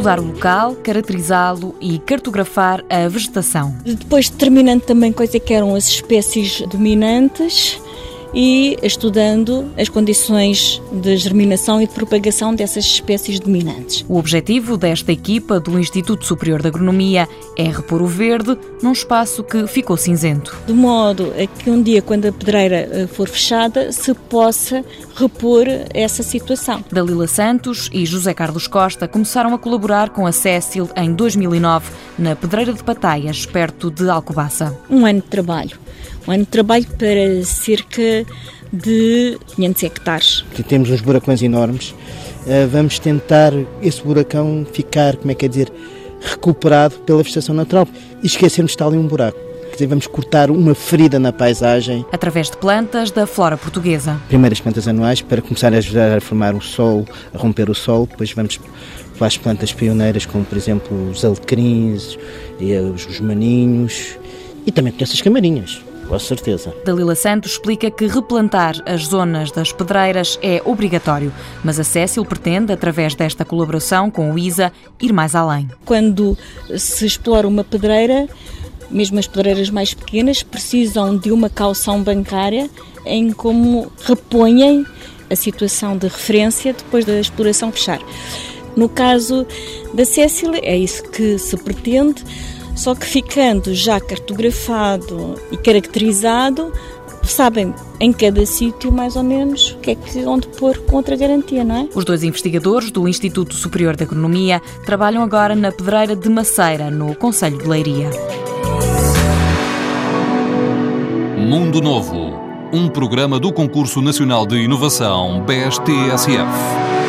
estudar o local, caracterizá-lo e cartografar a vegetação. Depois determinando também é que eram as espécies dominantes e estudando as condições de germinação e de propagação dessas espécies dominantes. O objetivo desta equipa do Instituto Superior de Agronomia é repor o verde num espaço que ficou cinzento. De modo a que um dia, quando a pedreira eh, for fechada, se possa repor essa situação. Dalila Santos e José Carlos Costa começaram a colaborar com a Cécil em 2009 na Pedreira de Pataias, perto de Alcobaça. Um ano de trabalho um ano de trabalho para cerca de 500 hectares. Aqui temos uns buracões enormes. Eh, vamos tentar esse buracão ficar, como é que é dizer, recuperado pela vegetação natural e esquecermos de estar ali um buraco. Quer dizer, vamos cortar uma ferida na paisagem. Através de plantas da flora portuguesa. Primeiras plantas anuais para começar a ajudar a formar o solo, a romper o solo, depois vamos para as plantas pioneiras, como por exemplo os alecrins, os maninhos e também essas camarinhas com certeza. Dalila Santos explica que replantar as zonas das pedreiras é obrigatório, mas a Cécil pretende, através desta colaboração com o ISA, ir mais além. Quando se explora uma pedreira, mesmo as pedreiras mais pequenas, precisam de uma calção bancária em como repõem a situação de referência depois da exploração fechar. No caso da Cécil, é isso que se pretende só que ficando já cartografado e caracterizado, sabem em cada sítio mais ou menos o que é que onde pôr contra garantia, não é? Os dois investigadores do Instituto Superior de Agronomia trabalham agora na Pedreira de Maceira, no Conselho de Leiria. Mundo Novo, um programa do Concurso Nacional de Inovação BSTSF.